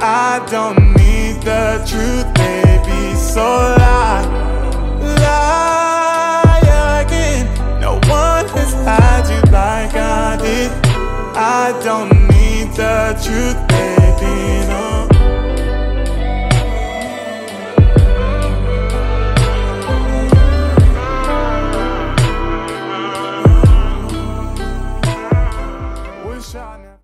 I don't need the truth, baby. So lie, lie again. No one has lied you like I did. I don't need the truth, baby.